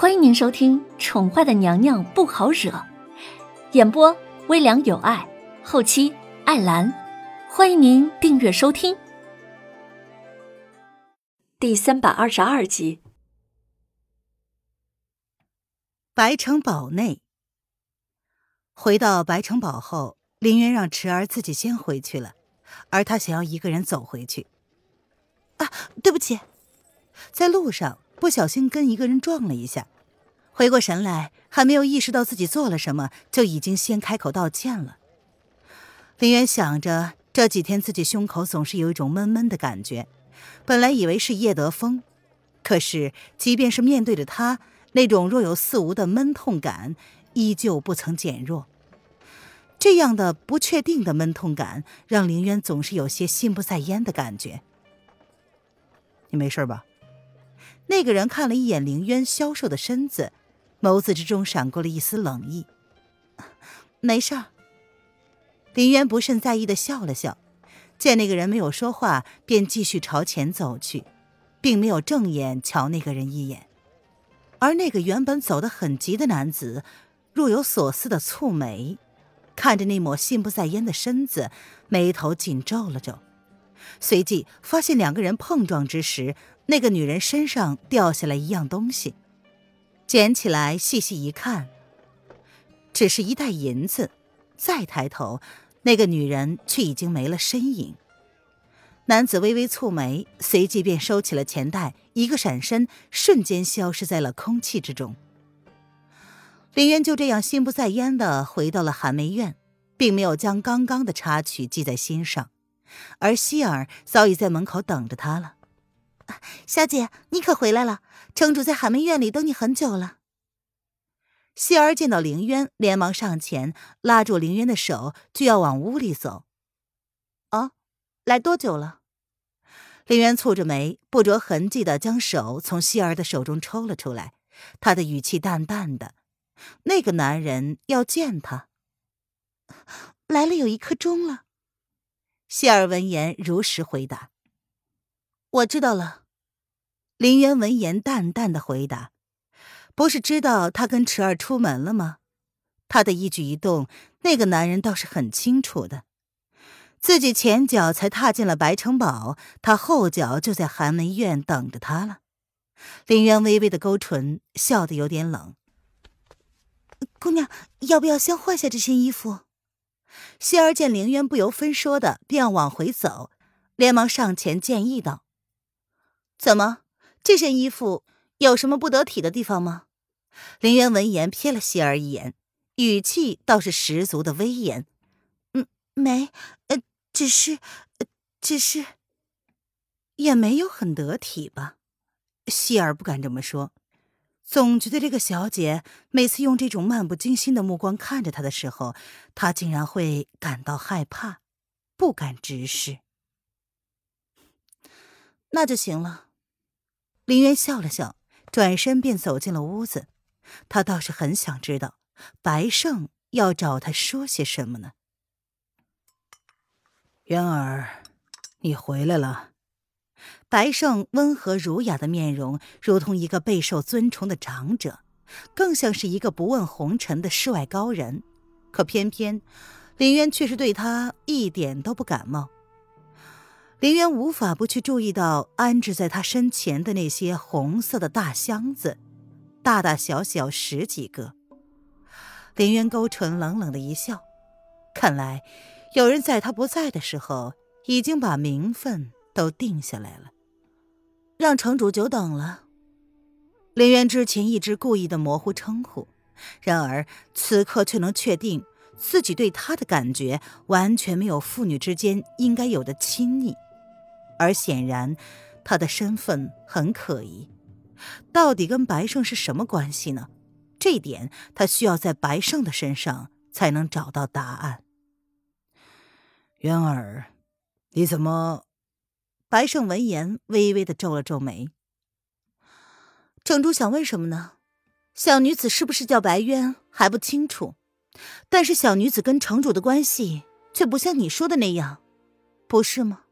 欢迎您收听《宠坏的娘娘不好惹》，演播微凉有爱，后期艾兰。欢迎您订阅收听。第三百二十二集。白城堡内，回到白城堡后，林渊让池儿自己先回去了，而他想要一个人走回去。啊，对不起，在路上。不小心跟一个人撞了一下，回过神来，还没有意识到自己做了什么，就已经先开口道歉了。林渊想着这几天自己胸口总是有一种闷闷的感觉，本来以为是叶德风，可是即便是面对着他，那种若有似无的闷痛感依旧不曾减弱。这样的不确定的闷痛感，让林渊总是有些心不在焉的感觉。你没事吧？那个人看了一眼凌渊消瘦的身子，眸子之中闪过了一丝冷意。没事儿。林渊不甚在意的笑了笑，见那个人没有说话，便继续朝前走去，并没有正眼瞧那个人一眼。而那个原本走得很急的男子，若有所思的蹙眉，看着那抹心不在焉的身子，眉头紧皱了皱，随即发现两个人碰撞之时。那个女人身上掉下来一样东西，捡起来细细一看，只是一袋银子。再抬头，那个女人却已经没了身影。男子微微蹙眉，随即便收起了钱袋，一个闪身，瞬间消失在了空气之中。林渊就这样心不在焉的回到了寒梅院，并没有将刚刚的插曲记在心上，而希儿早已在门口等着他了。小姐，你可回来了！城主在寒梅院里等你很久了。希儿见到凌渊，连忙上前拉住凌渊的手，就要往屋里走。哦，来多久了？凌渊蹙着眉，不着痕迹的将手从希儿的手中抽了出来，他的语气淡淡的：“那个男人要见他，来了有一刻钟了。”希儿闻言如实回答。我知道了，林渊闻言淡淡的回答：“不是知道他跟池儿出门了吗？他的一举一动，那个男人倒是很清楚的。自己前脚才踏进了白城堡，他后脚就在寒门院等着他了。”林渊微微的勾唇，笑得有点冷：“姑娘，要不要先换下这身衣服？”希儿见凌渊不由分说的便要往回走，连忙上前建议道。怎么，这身衣服有什么不得体的地方吗？林渊闻言瞥了希儿一眼，语气倒是十足的威严。嗯，没，呃，只是，只是，也没有很得体吧？希儿不敢这么说，总觉得这个小姐每次用这种漫不经心的目光看着他的时候，他竟然会感到害怕，不敢直视。那就行了。林渊笑了笑，转身便走进了屋子。他倒是很想知道，白胜要找他说些什么呢？渊儿，你回来了。白胜温和儒雅的面容，如同一个备受尊崇的长者，更像是一个不问红尘的世外高人。可偏偏，林渊却是对他一点都不感冒。林渊无法不去注意到安置在他身前的那些红色的大箱子，大大小小十几个。林渊勾唇，冷冷的一笑，看来有人在他不在的时候，已经把名分都定下来了。让城主久等了。林渊之前一直故意的模糊称呼，然而此刻却能确定自己对他的感觉完全没有父女之间应该有的亲昵。而显然，他的身份很可疑，到底跟白胜是什么关系呢？这点他需要在白胜的身上才能找到答案。渊儿，你怎么？白胜闻言微微的皱了皱眉。城主想问什么呢？小女子是不是叫白渊还不清楚，但是小女子跟城主的关系却不像你说的那样，不是吗？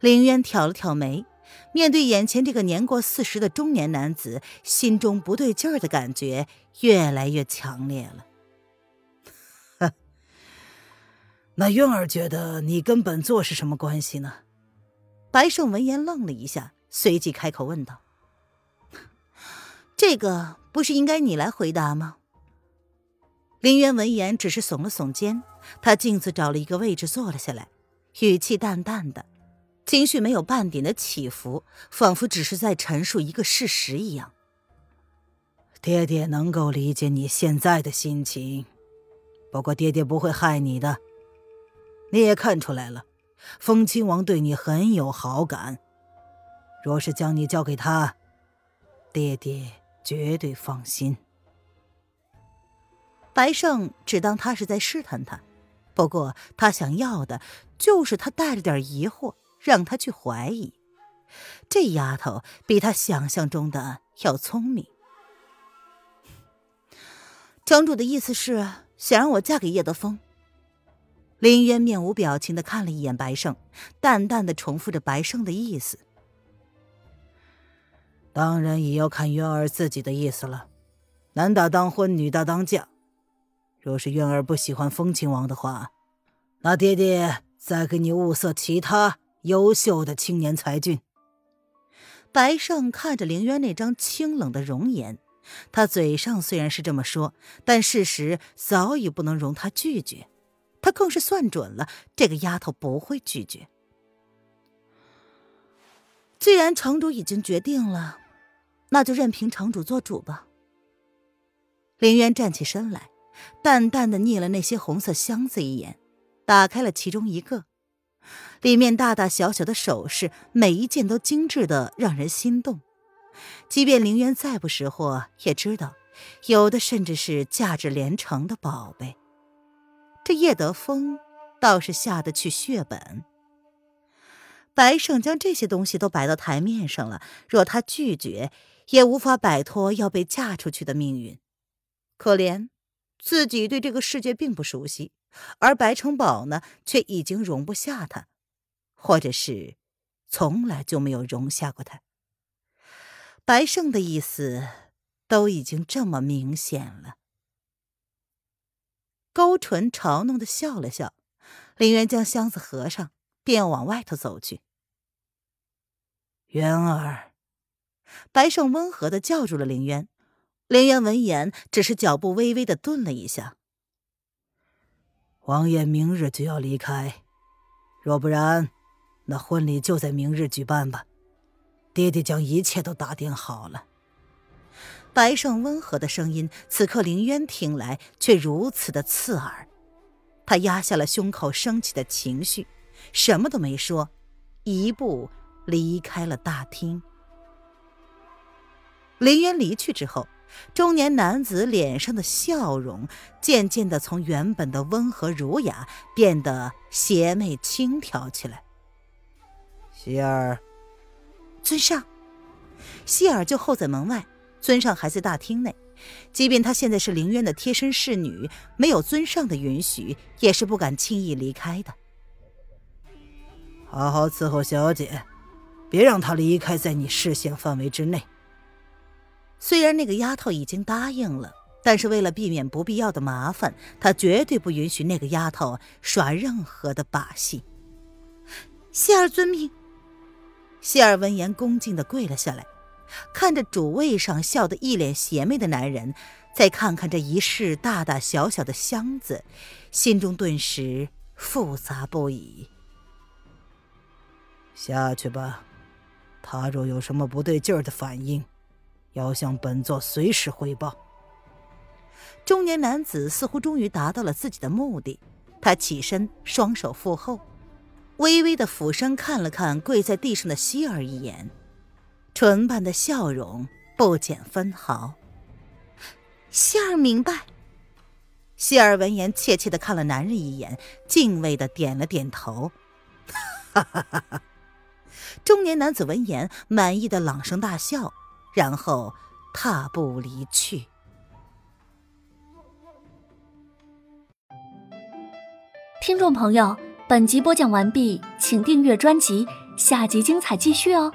林渊挑了挑眉，面对眼前这个年过四十的中年男子，心中不对劲儿的感觉越来越强烈了。那渊儿觉得你跟本座是什么关系呢？白胜闻言愣了一下，随即开口问道：“这个不是应该你来回答吗？”林渊闻言只是耸了耸肩，他径自找了一个位置坐了下来，语气淡淡的。情绪没有半点的起伏，仿佛只是在陈述一个事实一样。爹爹能够理解你现在的心情，不过爹爹不会害你的。你也看出来了，风亲王对你很有好感。若是将你交给他，爹爹绝对放心。白胜只当他是在试探他，不过他想要的就是他带着点疑惑。让他去怀疑，这丫头比他想象中的要聪明。城主的意思是想让我嫁给叶德风。林渊面无表情的看了一眼白胜，淡淡的重复着白胜的意思。当然也要看渊儿自己的意思了。男大当婚，女大当嫁。若是渊儿不喜欢风亲王的话，那爹爹再给你物色其他。优秀的青年才俊。白胜看着凌渊那张清冷的容颜，他嘴上虽然是这么说，但事实早已不能容他拒绝。他更是算准了这个丫头不会拒绝。既然城主已经决定了，那就任凭城主做主吧。凌渊站起身来，淡淡的睨了那些红色箱子一眼，打开了其中一个。里面大大小小的首饰，每一件都精致的让人心动。即便凌渊再不识货，也知道有的甚至是价值连城的宝贝。这叶德风倒是下得去血本。白胜将这些东西都摆到台面上了，若他拒绝，也无法摆脱要被嫁出去的命运。可怜自己对这个世界并不熟悉。而白城堡呢，却已经容不下他，或者是从来就没有容下过他。白胜的意思都已经这么明显了。勾唇嘲弄的笑了笑，林渊将箱子合上，便往外头走去。渊儿，白胜温和的叫住了林渊。林渊闻言，只是脚步微微的顿了一下。王爷明日就要离开，若不然，那婚礼就在明日举办吧。爹爹将一切都打点好了。白胜温和的声音，此刻凌渊听来却如此的刺耳。他压下了胸口升起的情绪，什么都没说，一步离开了大厅。凌渊离去之后。中年男子脸上的笑容渐渐的从原本的温和儒雅变得邪魅轻佻起来。希儿，尊上，希儿就候在门外，尊上还在大厅内。即便她现在是凌渊的贴身侍女，没有尊上的允许，也是不敢轻易离开的。好好伺候小姐，别让她离开在你视线范围之内。虽然那个丫头已经答应了，但是为了避免不必要的麻烦，他绝对不允许那个丫头耍任何的把戏。谢儿遵命。谢儿闻言，恭敬的跪了下来，看着主位上笑得一脸邪魅的男人，再看看这一室大大小小的箱子，心中顿时复杂不已。下去吧，他若有什么不对劲儿的反应。要向本座随时汇报。中年男子似乎终于达到了自己的目的，他起身，双手负后，微微的俯身看了看跪在地上的希儿一眼，唇瓣的笑容不减分毫。希儿明白。希儿闻言，怯怯的看了男人一眼，敬畏的点了点头。哈哈哈哈！中年男子闻言，满意的朗声大笑。然后踏步离去。听众朋友，本集播讲完毕，请订阅专辑，下集精彩继续哦。